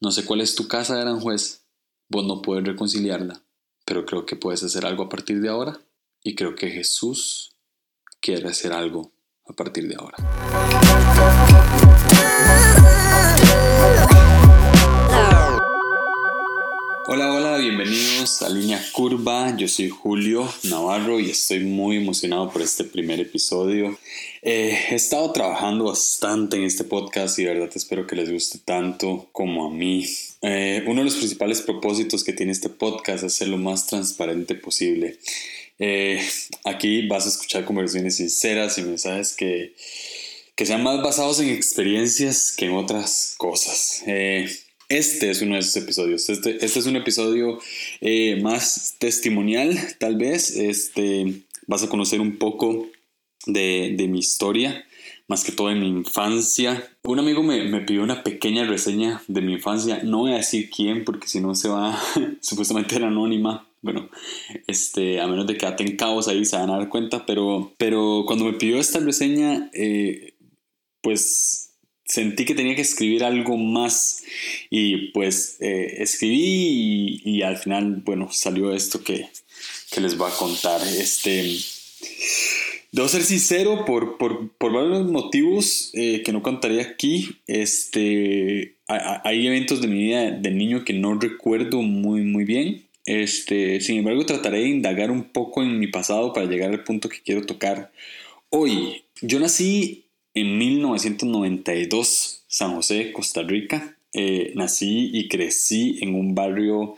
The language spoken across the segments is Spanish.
No sé cuál es tu casa de Aranjuez, vos no puedes reconciliarla, pero creo que puedes hacer algo a partir de ahora y creo que Jesús quiere hacer algo a partir de ahora. Hola, hola, bienvenidos a Línea Curva. Yo soy Julio Navarro y estoy muy emocionado por este primer episodio. Eh, he estado trabajando bastante en este podcast y de verdad espero que les guste tanto como a mí. Eh, uno de los principales propósitos que tiene este podcast es ser lo más transparente posible. Eh, aquí vas a escuchar conversaciones sinceras y mensajes que, que sean más basados en experiencias que en otras cosas. Este es uno de esos episodios. Este, este es un episodio eh, más testimonial, tal vez. Este, vas a conocer un poco de, de, mi historia, más que todo de mi infancia. Un amigo me, me, pidió una pequeña reseña de mi infancia. No voy a decir quién, porque si no se va, supuestamente era anónima. Bueno, este, a menos de que aten cabos ahí se van a dar cuenta, pero, pero cuando me pidió esta reseña, eh, pues sentí que tenía que escribir algo más y pues eh, escribí y, al final, bueno, salió esto que, les voy a contar. Este, debo ser sincero por, por, por varios motivos eh, que no contaré aquí. Este, hay eventos de mi vida de niño que no recuerdo muy, muy bien. Este, sin embargo, trataré de indagar un poco en mi pasado para llegar al punto que quiero tocar hoy. Yo nací en 1992, San José, Costa Rica. Eh, nací y crecí en un barrio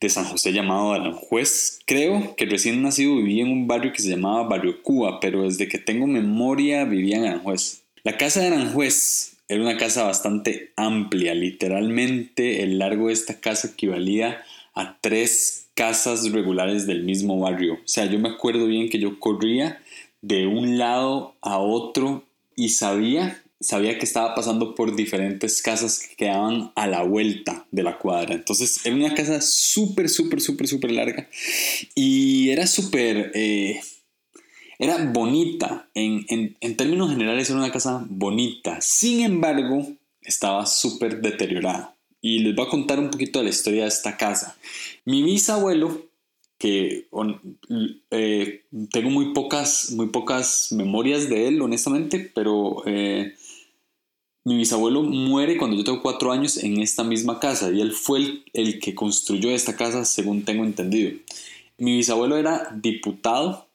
de San José llamado Aranjuez. Creo que recién nacido viví en un barrio que se llamaba Barrio Cuba, pero desde que tengo memoria vivía en Aranjuez. La casa de Aranjuez era una casa bastante amplia, literalmente el largo de esta casa equivalía a tres casas regulares del mismo barrio. O sea, yo me acuerdo bien que yo corría de un lado a otro y sabía, sabía que estaba pasando por diferentes casas que quedaban a la vuelta de la cuadra. Entonces era una casa súper, súper, súper, súper larga y era súper... Eh, era bonita, en, en, términos generales era una casa bonita, sin embargo estaba súper deteriorada. Y les voy a contar un poquito de la historia de esta casa. Mi bisabuelo que eh, tengo muy pocas, muy pocas memorias de él, honestamente, pero eh, mi bisabuelo muere cuando yo tengo cuatro años en esta misma casa y él fue el, que construyó esta casa, según tengo entendido. Mi bisabuelo era diputado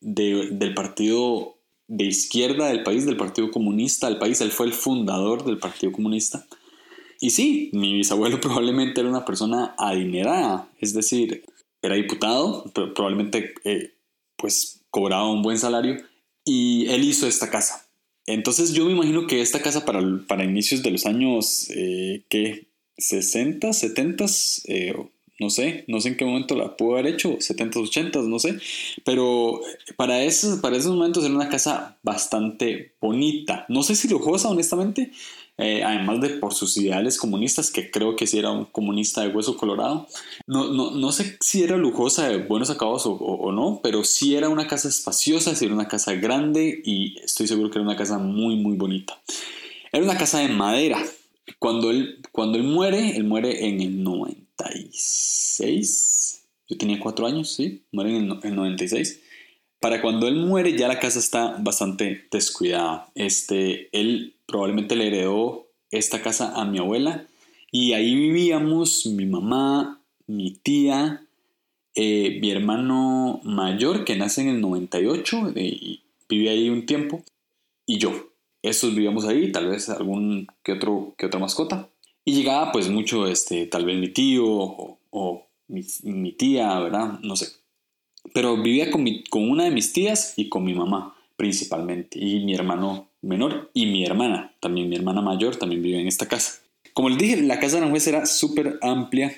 del partido de izquierda del país, del Partido Comunista del país, él fue el fundador del Partido Comunista. Y sí, mi bisabuelo probablemente era una persona adinerada, es decir, era diputado, probablemente eh, pues cobraba un buen salario y él hizo esta casa. Entonces yo me imagino que esta casa para, para inicios de los años, eh, ¿qué? 60, 70, eh, no sé, no sé en qué momento la pudo haber hecho, 70, 80, no sé, pero para esos, para esos momentos era una casa bastante bonita, no sé si lujosa honestamente, eh, además de por sus ideales comunistas, que creo que sí era un comunista de hueso colorado. No, no, no sé si era lujosa de buenos acabados o, o, no, pero sí era una casa espaciosa, sí era una casa grande y estoy seguro que era una casa muy, muy bonita. Era una casa de madera. Cuando él, cuando él muere, él muere en el 96. Yo tenía cuatro años, sí, muere en el, 96 para cuando él muere ya la casa está bastante descuidada. Este, él probablemente le heredó esta casa a mi abuela y ahí vivíamos mi mamá, mi tía, eh, mi hermano mayor que nace en el 98 y vive ahí un tiempo y yo. Estos vivíamos ahí, tal vez algún que otro que otra mascota. Y llegaba pues mucho, este, tal vez mi tío o, mi, mi, tía, ¿verdad? No sé. Pero vivía con, con una de mis tías y con mi mamá principalmente. Y mi hermano menor y mi hermana, también mi hermana mayor, también vive en esta casa. Como les dije, la casa de Aranjuez era súper amplia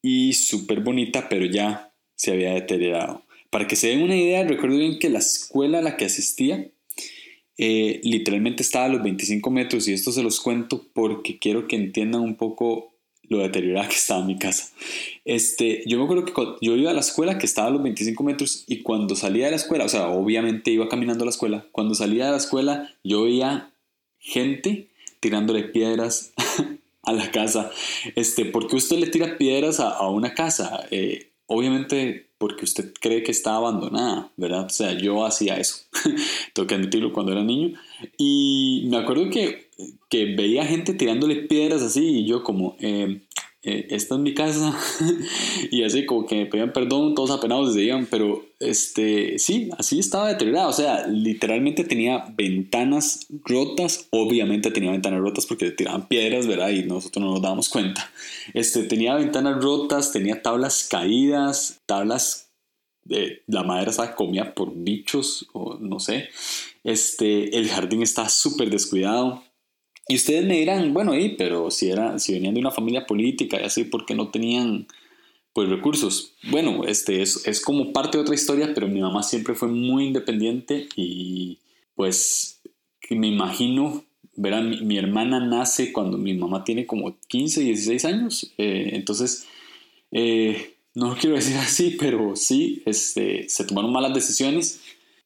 y súper bonita, pero ya se había deteriorado. Para que se den una idea, recuerdo bien que la escuela a la que asistía eh, literalmente estaba a los 25 metros y esto se los cuento porque quiero que entiendan un poco lo deteriorada que estaba mi casa. Este, yo me acuerdo que yo iba a la escuela que estaba a los 25 metros y cuando salía de la escuela, o sea, obviamente iba caminando a la escuela, cuando salía de la escuela yo veía gente tirándole piedras a la casa. Este, ¿Por qué usted le tira piedras a, una casa? Eh, obviamente porque usted cree que está abandonada, ¿verdad? O sea, yo hacía eso, tengo que admitirlo cuando era niño. Y me acuerdo que, que veía gente tirándole piedras así y yo como, eh, eh, esta es mi casa y así como que me pedían perdón, todos apenados se iban, pero este, sí, así estaba deteriorada, o sea, literalmente tenía ventanas rotas, obviamente tenía ventanas rotas porque le tiraban piedras, ¿verdad? Y nosotros no nos dábamos cuenta. Este, tenía ventanas rotas, tenía tablas caídas, tablas, de la madera estaba comida por bichos o no sé. Este, el jardín está súper descuidado y ustedes me dirán, bueno, y, pero si, era, si venían de una familia política y así, porque no tenían pues recursos. Bueno, este es, es como parte de otra historia, pero mi mamá siempre fue muy independiente y pues me imagino, verán, mi, mi hermana nace cuando mi mamá tiene como 15, 16 años, eh, entonces, eh, no lo quiero decir así, pero sí, este, se tomaron malas decisiones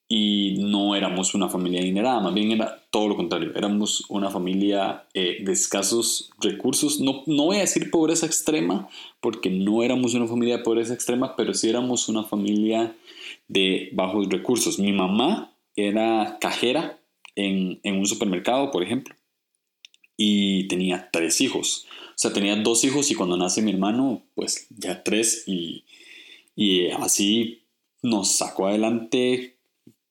y no éramos una familia adinerada, más bien era todo lo contrario, éramos una familia eh, de escasos recursos, no, no voy a decir pobreza extrema, porque no éramos una familia de pobreza extrema, pero sí éramos una familia de bajos recursos. Mi mamá era cajera en, en un supermercado, por ejemplo, y tenía tres hijos. O sea, tenía dos hijos y cuando nace mi hermano, pues ya tres y, y así nos sacó adelante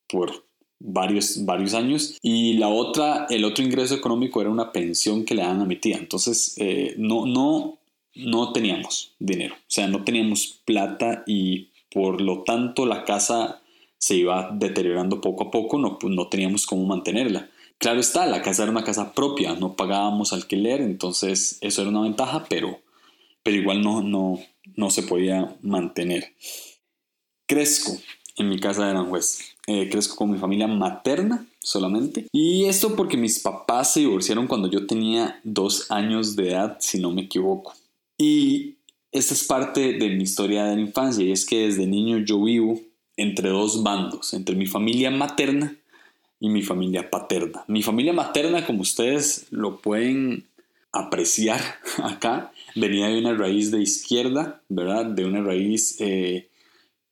por varios, varios años. Y la otra, el otro ingreso económico era una pensión que le daban a mi tía. Entonces, eh, no, no, no teníamos dinero. O sea, no teníamos plata y por lo tanto la casa se iba deteriorando poco a poco, no, no teníamos cómo mantenerla. Claro está, la casa era una casa propia, no pagábamos alquiler, entonces eso era una ventaja, pero, pero igual no, no, no se podía mantener. Crezco en mi casa de Aranjuez. Eh, crezco con mi familia materna solamente. Y esto porque mis papás se divorciaron cuando yo tenía dos años de edad, si no me equivoco. Y esta es parte de mi historia de la infancia y es que desde niño yo vivo entre dos bandos, entre mi familia materna y mi familia paterna. Mi familia materna, como ustedes lo pueden apreciar acá, venía de una raíz de izquierda, ¿verdad? De una raíz eh,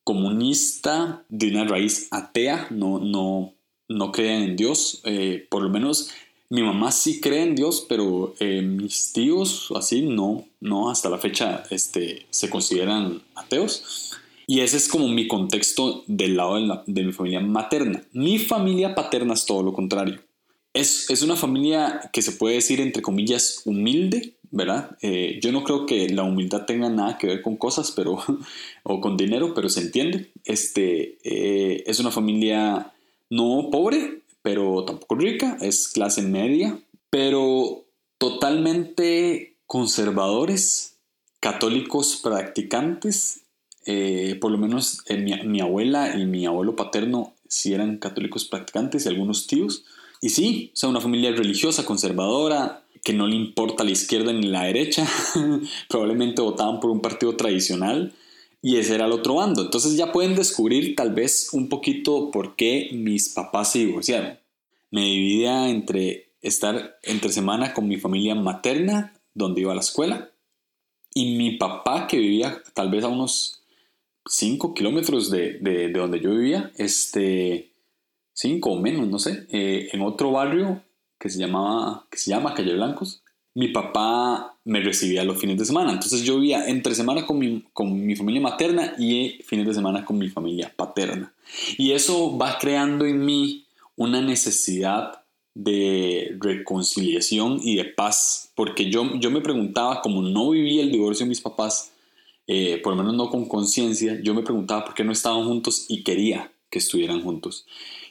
comunista de una raíz atea, no, no, no creen en Dios. Eh, por lo menos mi mamá sí cree en Dios, pero eh, mis tíos así no, no, hasta la fecha este, se consideran ateos. Y ese es como mi contexto del lado de, de mi familia materna. Mi familia paterna es todo lo contrario. Es, es, una familia que se puede decir, entre comillas, humilde, ¿verdad? Eh, yo no creo que la humildad tenga nada que ver con cosas, pero, o con dinero, pero se entiende. Este, eh, es una familia no pobre, pero tampoco rica, es clase media, pero totalmente conservadores, católicos practicantes. Eh, por lo menos mi, mi, abuela y mi abuelo paterno sí eran católicos practicantes y algunos tíos. Y sí, o sea, una familia religiosa, conservadora, que no le importa la izquierda ni la derecha, probablemente votaban por un partido tradicional y ese era el otro bando. Entonces ya pueden descubrir tal vez un poquito por qué mis papás se divorciaron. Me dividía entre estar entre semana con mi familia materna, donde iba a la escuela, y mi papá que vivía tal vez a unos 5 kilómetros de, de, donde yo vivía, este, 5 o menos, no sé, eh, en otro barrio que se, llamaba, que se llama Calle Blancos, mi papá me recibía los fines de semana. Entonces yo vivía entre semana con mi, con mi familia materna y fines de semana con mi familia paterna. Y eso va creando en mí una necesidad de reconciliación y de paz, porque yo, yo me preguntaba, como no vivía el divorcio de mis papás, eh, por lo menos no con conciencia, yo me preguntaba por qué no estaban juntos y quería que estuvieran juntos.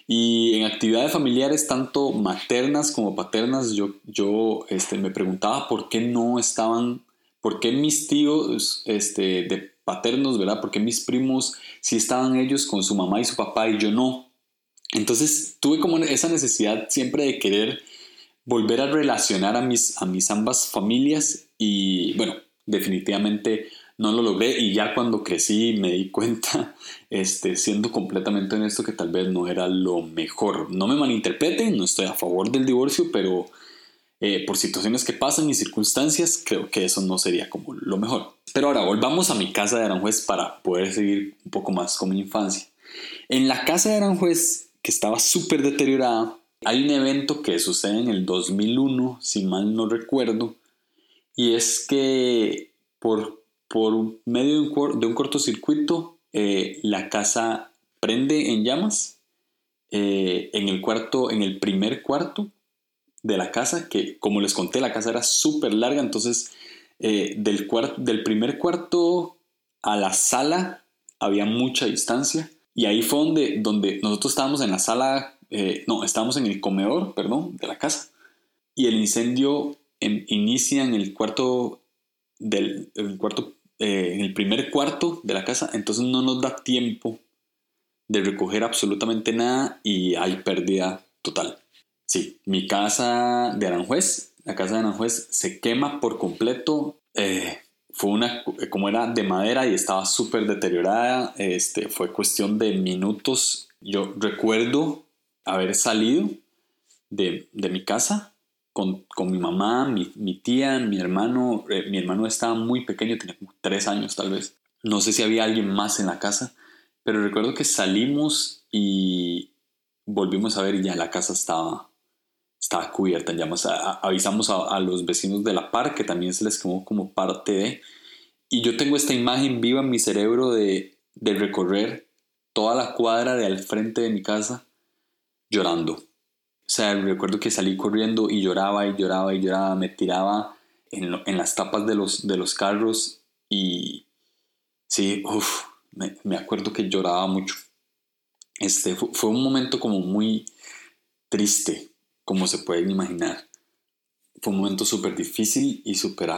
Y en actividades familiares, tanto maternas como paternas, yo, yo este, me preguntaba por qué no estaban, por qué mis tíos este, de paternos, ¿verdad? ¿Por qué mis primos sí estaban ellos con su mamá y su papá y yo no? Entonces tuve como esa necesidad siempre de querer volver a relacionar a mis, a mis ambas familias y bueno, definitivamente no lo logré y ya cuando crecí me di cuenta, este, siendo completamente honesto, que tal vez no era lo mejor. No me malinterpreten, no estoy a favor del divorcio, pero eh, por situaciones que pasan y circunstancias, creo que eso no sería como lo mejor. Pero ahora volvamos a mi casa de Aranjuez para poder seguir un poco más con mi infancia. En la casa de Aranjuez, que estaba súper deteriorada, hay un evento que sucede en el 2001, si mal no recuerdo, y es que por, por medio de un, de un cortocircuito, eh, la casa prende en llamas eh, en el cuarto, en el primer cuarto de la casa, que como les conté, la casa era súper larga, entonces eh, del, del primer cuarto a la sala había mucha distancia. Y ahí fue donde, donde nosotros estábamos en la sala, eh, no, estábamos en el comedor, perdón, de la casa. Y el incendio inicia en el cuarto, del, el cuarto eh, en el primer cuarto de la casa, entonces no nos da tiempo de recoger absolutamente nada y hay pérdida total. Sí, mi casa de Aranjuez, la casa de Aranjuez se quema por completo. Eh, fue una, como era de madera y estaba súper deteriorada, este, fue cuestión de minutos. Yo recuerdo haber salido de, de mi casa con, con, mi mamá, mi, mi tía, mi hermano. Eh, mi hermano estaba muy pequeño, tenía como tres años tal vez. No sé si había alguien más en la casa, pero recuerdo que salimos y volvimos a ver y ya la casa estaba estaba cubierta en llamas. avisamos a, los vecinos de la par, que también se les quemó como parte de... Y yo tengo esta imagen viva en mi cerebro de, de recorrer toda la cuadra de al frente de mi casa llorando. O sea, recuerdo que salí corriendo y lloraba y lloraba y lloraba, me tiraba en, en las tapas de los, de los carros y sí, uf, me, me, acuerdo que lloraba mucho. Este, fue, fue un momento como muy triste, como se pueden imaginar. Fue un momento súper difícil y súper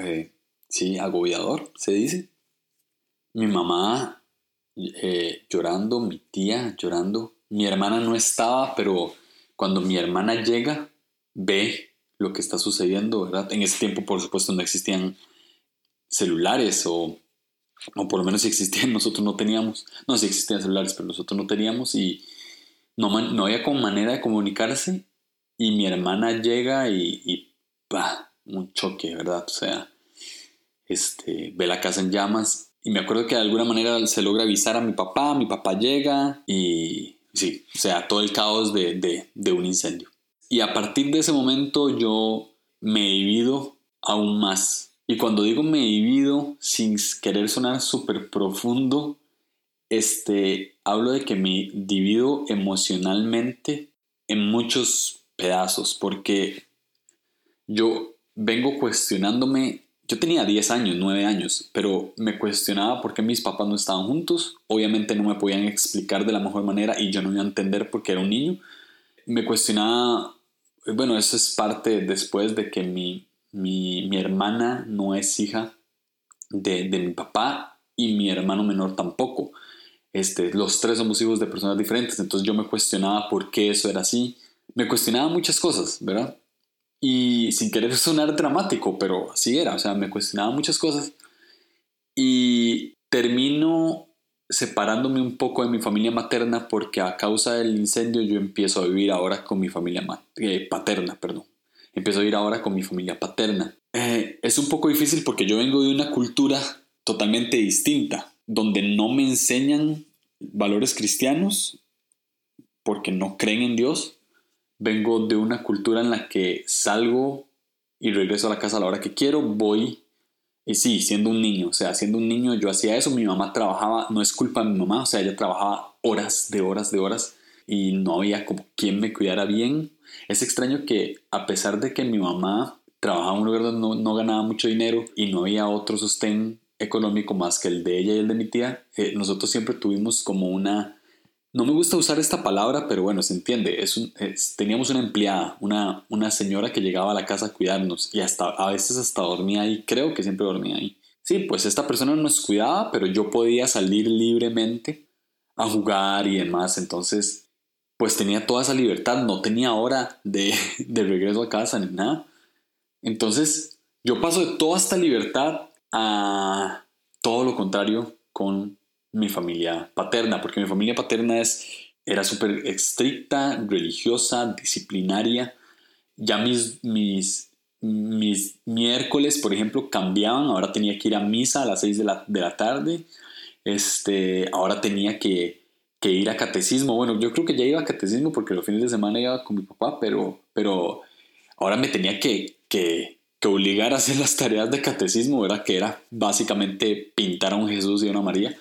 eh, sí, agobiador, se dice. Mi mamá eh, llorando, mi tía llorando. Mi hermana no estaba, pero cuando mi hermana llega, ve lo que está sucediendo, ¿verdad? En ese tiempo, por supuesto, no existían celulares o, o por lo menos si existían, nosotros no teníamos. No, si existían celulares, pero nosotros no teníamos y no, había como manera de comunicarse y mi hermana llega y, y bah, un choque, ¿verdad? O sea, este, ve la casa en llamas y me acuerdo que de alguna manera se logra avisar a mi papá, mi papá llega y sí, o sea, todo el caos de, de, de un incendio. Y a partir de ese momento yo me he vivido aún más. Y cuando digo me he vivido sin querer sonar súper profundo, este, hablo de que me divido emocionalmente en muchos pedazos, porque yo vengo cuestionándome, yo tenía 10 años, 9 años, pero me cuestionaba por qué mis papás no estaban juntos, obviamente no me podían explicar de la mejor manera y yo no iba a entender porque era un niño, me cuestionaba, bueno, eso es parte después de que mi, mi, mi hermana no es hija de, de mi papá y mi hermano menor tampoco. Este, los tres somos hijos de personas diferentes, entonces yo me cuestionaba por qué eso era así me cuestionaba muchas cosas, ¿verdad? Y sin querer sonar dramático, pero así era, o sea, me cuestionaba muchas cosas. Y termino separándome un poco de mi familia materna porque a causa del incendio yo empiezo a vivir ahora con mi familia eh, paterna, perdón. Empiezo a vivir ahora con mi familia paterna. Eh, es un poco difícil porque yo vengo de una cultura totalmente distinta, donde no me enseñan valores cristianos porque no creen en Dios vengo de una cultura en la que salgo y regreso a la casa a la hora que quiero, voy y sí, siendo un niño, o sea, siendo un niño yo hacía eso, mi mamá trabajaba, no es culpa de mi mamá, o sea, ella trabajaba horas de horas de horas y no había como quien me cuidara bien. Es extraño que a pesar de que mi mamá trabajaba en un lugar donde no, no ganaba mucho dinero y no había otro sostén económico más que el de ella y el de mi tía, eh, nosotros siempre tuvimos como una no me gusta usar esta palabra, pero bueno, se entiende. Teníamos una empleada, una, una señora que llegaba a la casa a cuidarnos y hasta a veces hasta dormía ahí, creo que siempre dormía ahí. Sí, pues esta persona nos cuidaba, pero yo podía salir libremente a jugar y demás, entonces pues tenía toda esa libertad, no tenía hora de, de regreso a casa ni nada. Entonces yo paso de toda esta libertad a todo lo contrario con mi familia paterna, porque mi familia paterna es, era súper estricta, religiosa, disciplinaria. ya mis, mis, mis miércoles, por ejemplo, cambiaban. Ahora tenía que ir a misa a las 6 de la, de la tarde. Este, ahora tenía que, que, ir a catecismo. Bueno, yo creo que ya iba a catecismo porque los fines de semana iba con mi papá, pero, pero ahora me tenía que, que, que obligar a hacer las tareas de catecismo, ¿verdad? Que era básicamente pintar a un Jesús y a una María.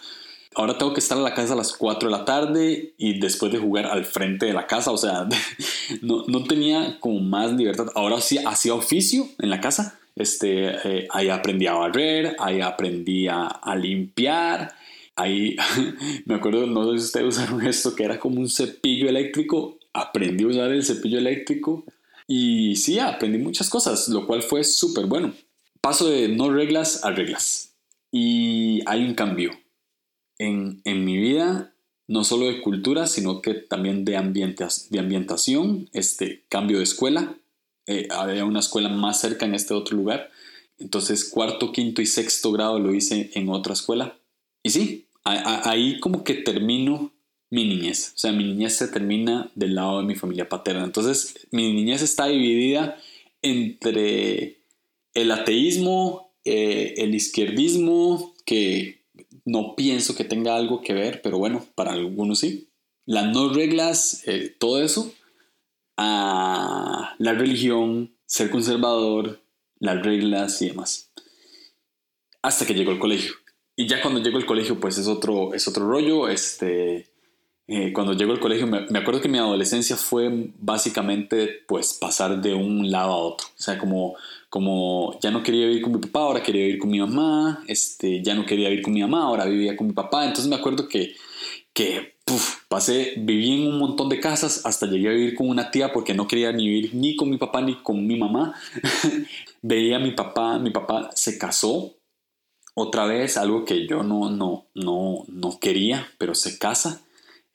Ahora tengo que estar en la casa a las 4 de la tarde y después de jugar al frente de la casa, o sea, no, no tenía como más libertad. Ahora sí hacía oficio en la casa, este, eh, ahí aprendí a barrer, ahí aprendí a, a limpiar, ahí me acuerdo, no sé si ustedes usaron esto, que era como un cepillo eléctrico, aprendí a usar el cepillo eléctrico y sí, aprendí muchas cosas, lo cual fue súper bueno. Paso de no reglas a reglas. Y hay un cambio en, en mi vida, no solo de cultura, sino que también de, de ambientación, este cambio de escuela. Eh, había una escuela más cerca en este otro lugar. Entonces, cuarto, quinto y sexto grado lo hice en otra escuela. Y sí, ahí como que termino mi niñez. O sea, mi niñez se termina del lado de mi familia paterna. Entonces, mi niñez está dividida entre el ateísmo, eh, el izquierdismo, que no pienso que tenga algo que ver, pero bueno, para algunos sí. Las no reglas, eh, todo eso. A la religión, ser conservador, las reglas y demás. Hasta que llegó el colegio. Y ya cuando llegó el colegio, pues es otro, es otro rollo. Este, eh, cuando llego al colegio, me, acuerdo que mi adolescencia fue básicamente pues pasar de un lado a otro. O sea, como, como ya no quería vivir con mi papá, ahora quería vivir con mi mamá, este, ya no quería vivir con mi mamá, ahora vivía con mi papá. Entonces me acuerdo que, que pasé, viví en un montón de casas hasta llegué a vivir con una tía porque no quería ni vivir ni con mi papá ni con mi mamá. Veía a mi papá, mi papá se casó otra vez, algo que yo no, no, no, no quería, pero se casa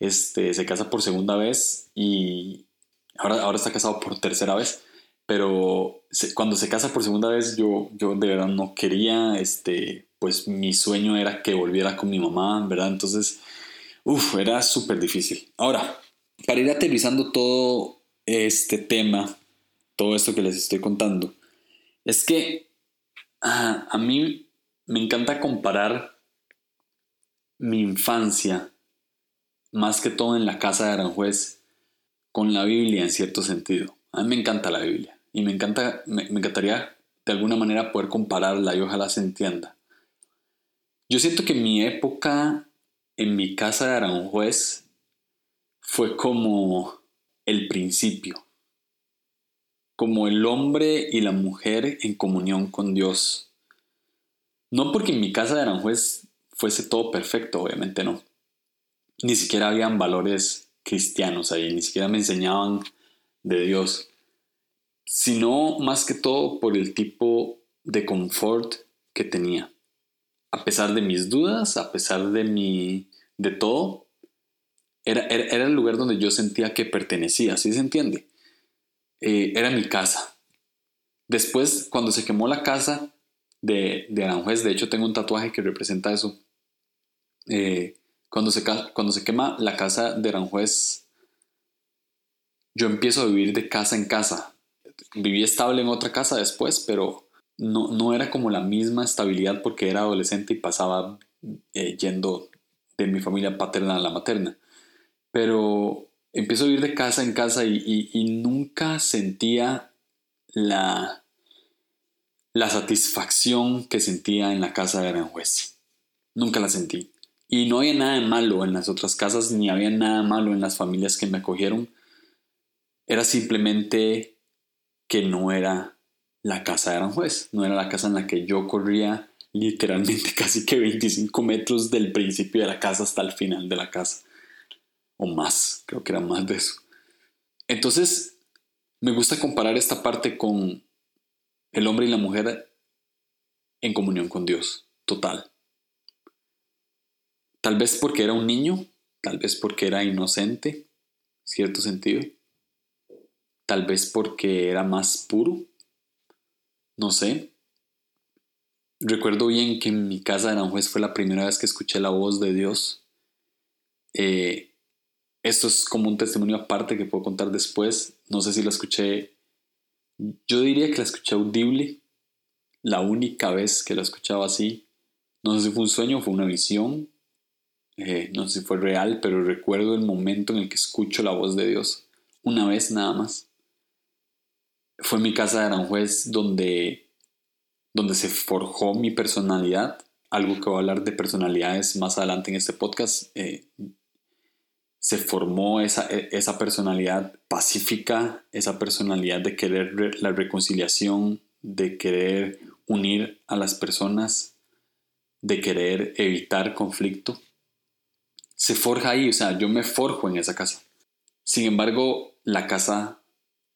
este, se casa por segunda vez y ahora, ahora está casado por tercera vez. Pero cuando se casa por segunda vez yo, yo de verdad no quería, este, pues mi sueño era que volviera con mi mamá, ¿verdad? Entonces, uff, era súper difícil. Ahora, para ir aterrizando todo este tema, todo esto que les estoy contando, es que ah, a mí me encanta comparar mi infancia más que todo en la casa de Aranjuez, con la Biblia en cierto sentido. A mí me encanta la Biblia y me, encanta, me, encantaría de alguna manera poder compararla y ojalá se entienda. Yo siento que mi época en mi casa de Aranjuez fue como el principio, como el hombre y la mujer en comunión con Dios. No porque en mi casa de Aranjuez fuese todo perfecto, obviamente no ni siquiera habían valores cristianos ahí, ni siquiera me enseñaban de Dios, sino más que todo por el tipo de confort que tenía. A pesar de mis dudas, a pesar de mi de todo, era, era, el lugar donde yo sentía que pertenecía, ¿sí se entiende? Eh, era mi casa. Después, cuando se quemó la casa de, de Aranjuez, de hecho tengo un tatuaje que representa eso, eh, cuando se, cuando se quema la casa de Aranjuez, yo empiezo a vivir de casa en casa. Viví estable en otra casa después, pero no, no era como la misma estabilidad porque era adolescente y pasaba eh, yendo de mi familia paterna a la materna. Pero empiezo a vivir de casa en casa y, y nunca sentía la, la satisfacción que sentía en la casa de Aranjuez. Nunca la sentí. Y no había nada malo en las otras casas, ni había nada malo en las familias que me acogieron. Era simplemente que no era la casa de Aranjuez, no era la casa en la que yo corría literalmente casi que 25 metros del principio de la casa hasta el final de la casa. O más, creo que era más de eso. Entonces, me gusta comparar esta parte con el hombre y la mujer en comunión con Dios, total. Tal vez porque era un niño, tal vez porque era inocente, cierto sentido. Tal vez porque era más puro, no sé. Recuerdo bien que en mi casa de Aranjuez fue la primera vez que escuché la voz de Dios. Eh, esto es como un testimonio aparte que puedo contar después. No sé si lo escuché Yo diría que la escuché audible, la única vez que la escuchaba así. No sé si fue un sueño fue una visión, eh, no sé si fue real, pero recuerdo el momento en el que escucho la voz de Dios, una vez nada más. Fue mi casa de Aranjuez donde, donde se forjó mi personalidad, algo que voy a hablar de personalidades más adelante en este podcast. Eh, se formó esa, e, esa personalidad pacífica, esa personalidad de querer la reconciliación, de querer unir a las personas, de querer evitar conflicto. Se forja ahí, o sea, yo me forjo en esa casa. Sin embargo, la casa,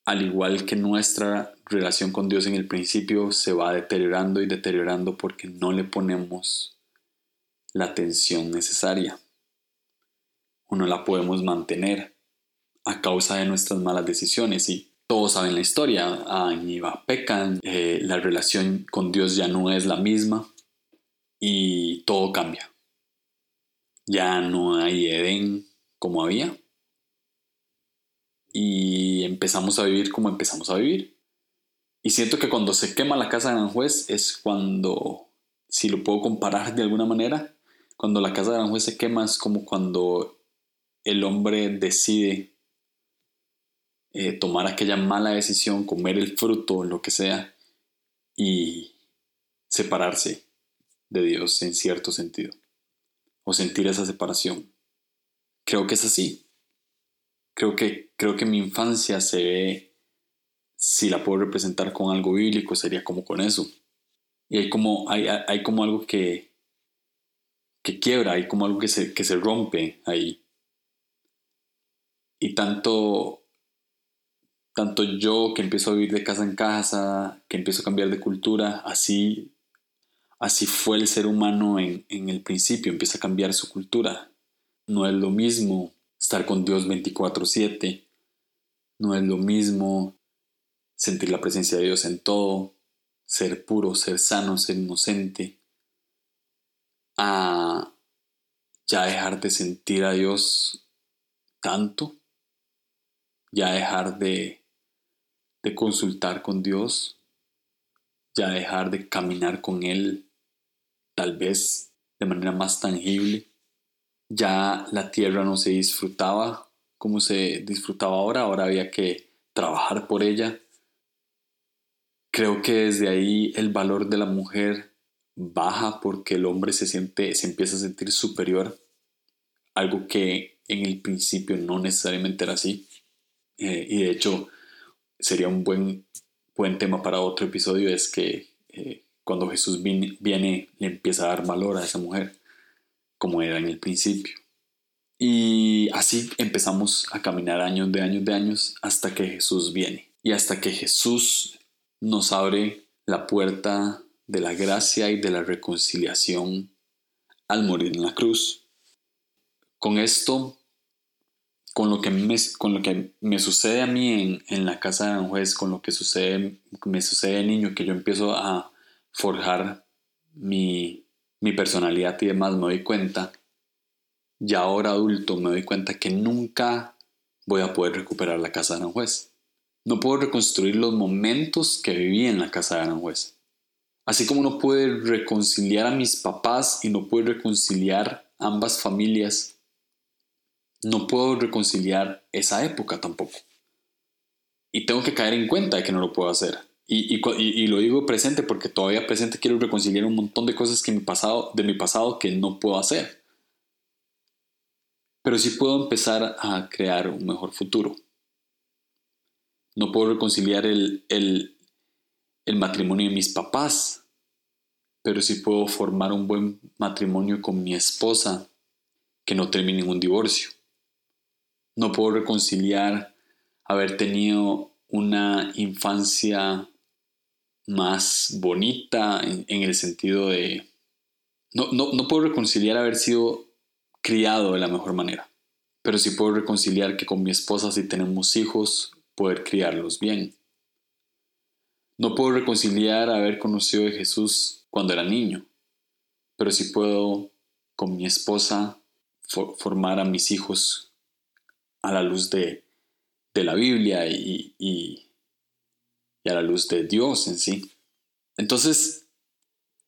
al igual que nuestra relación con Dios en el principio, se va deteriorando y deteriorando porque no le ponemos la atención necesaria. O no la podemos mantener a causa de nuestras malas decisiones. Y todos saben la historia, y va pecan, eh, la relación con Dios ya no es la misma y todo cambia. Ya no hay Edén como había y empezamos a vivir como empezamos a vivir. Y siento que cuando se quema la casa de Aranjuez es cuando, si lo puedo comparar de alguna manera, cuando la casa de Aranjuez se quema es como cuando el hombre decide eh, tomar aquella mala decisión, comer el fruto, lo que sea, y separarse de Dios en cierto sentido, o sentir esa separación. Creo que es así. Creo que, creo que mi infancia se ve, si la puedo representar con algo bíblico, sería como con eso. Y hay como, hay, hay como algo que, que quiebra, hay como algo que se, que se rompe ahí y tanto, tanto yo que empiezo a vivir de casa en casa, que empiezo a cambiar de cultura, así, así fue el ser humano en, en el principio, empieza a cambiar su cultura. No es lo mismo estar con Dios 24/7, no es lo mismo sentir la presencia de Dios en todo, ser puro, ser sano, ser inocente, a ya dejar de sentir a Dios tanto ya dejar de, de consultar con Dios, ya dejar de caminar con Él, tal vez de manera más tangible. Ya la tierra no se disfrutaba como se disfrutaba ahora, ahora había que trabajar por ella. Creo que desde ahí el valor de la mujer baja porque el hombre se siente, se empieza a sentir superior, algo que en el principio no necesariamente era así. Eh, y de hecho, sería un buen, buen tema para otro episodio, es que eh, cuando Jesús viene, viene, le empieza a dar valor a esa mujer, como era en el principio. Y así empezamos a caminar años de años de años hasta que Jesús viene. Y hasta que Jesús nos abre la puerta de la gracia y de la reconciliación al morir en la cruz. Con esto con lo que me, con lo que me sucede a mí en, en la casa de un juez, con lo que sucede, me sucede de niño, que yo empiezo a forjar mi, mi personalidad y demás, me doy cuenta, ya ahora adulto, me doy cuenta que nunca voy a poder recuperar la casa de Aranjuez. No puedo reconstruir los momentos que viví en la casa de Aranjuez. Así como no puedo reconciliar a mis papás y no puedo reconciliar ambas familias, no puedo reconciliar esa época tampoco. Y tengo que caer en cuenta de que no lo puedo hacer. Y, lo digo presente porque todavía presente quiero reconciliar un montón de cosas que mi pasado, de mi pasado que no puedo hacer. Pero sí puedo empezar a crear un mejor futuro. No puedo reconciliar el, el, el matrimonio de mis papás, pero sí puedo formar un buen matrimonio con mi esposa que no termine en un divorcio no puedo reconciliar haber tenido una infancia más bonita en, el sentido de... No, no, puedo reconciliar haber sido criado de la mejor manera, pero sí puedo reconciliar que con mi esposa si tenemos hijos, poder criarlos bien. No puedo reconciliar haber conocido a Jesús cuando era niño, pero sí puedo con mi esposa formar a mis hijos a la luz de, la Biblia y a la luz de Dios en sí. Entonces,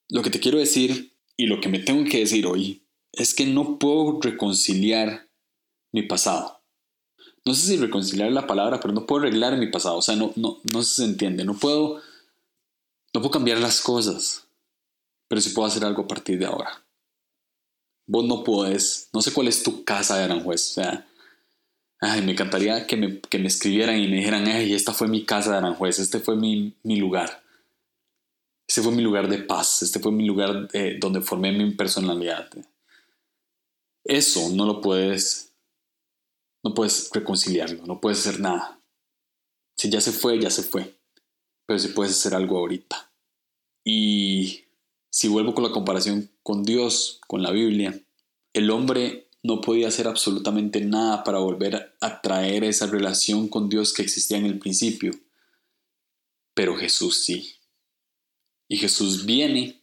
lo que te quiero decir y lo que me tengo que decir hoy es que no puedo reconciliar mi pasado. No sé si reconciliar la palabra, pero no puedo arreglar mi pasado. O sea, no, no, no se entiende. No puedo, no puedo cambiar las cosas, pero sí puedo hacer algo a partir de ahora. Vos no puedes, no sé cuál es tu casa de Aranjuez. O sea, ay, me encantaría que me, que me escribieran y me dijeran, ay, esta fue mi casa de Aranjuez, este fue mi, mi lugar. Este fue mi lugar de paz, este fue mi lugar donde formé mi personalidad. Eso no lo puedes, no puedes reconciliarlo, no puedes hacer nada. Si ya se fue, ya se fue. Pero si puedes hacer algo ahorita. Y si vuelvo con la comparación con Dios, con la Biblia, el hombre no podía hacer absolutamente nada para volver a traer esa relación con Dios que existía en el principio. Pero Jesús sí. Y Jesús viene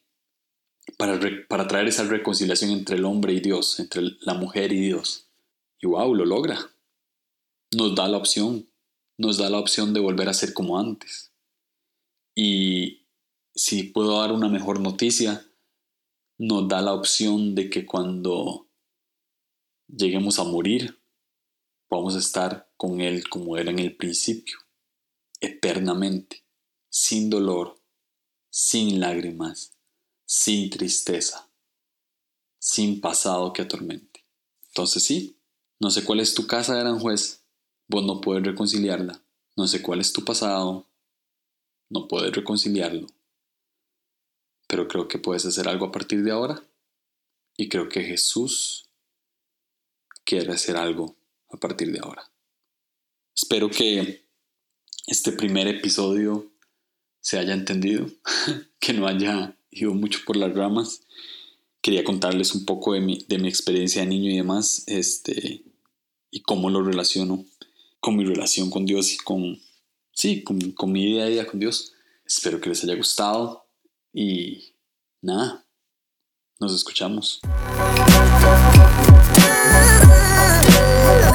para, traer esa reconciliación entre el hombre y Dios, entre la mujer y Dios. Y wow, lo logra. Nos da la opción, nos da la opción de volver a ser como antes. Y si puedo dar una mejor noticia, nos da la opción de que cuando lleguemos a morir, vamos a estar con Él como era en el principio, eternamente, sin dolor, sin lágrimas, sin tristeza, sin pasado que atormente. Entonces sí, no sé cuál es tu casa de Aranjuez, vos no puedes reconciliarla. No sé cuál es tu pasado, no puedes reconciliarlo. Pero creo que puedes hacer algo a partir de ahora. Y creo que Jesús quiere hacer algo a partir de ahora. Espero que este primer episodio se haya entendido, que no haya ido mucho por las ramas. Quería contarles un poco de mi, de mi experiencia de niño y demás, este, y cómo lo relaciono con mi relación con Dios y con, sí, con, mi día a día con Dios. Espero que les haya gustado y nada, nos escuchamos. Oh.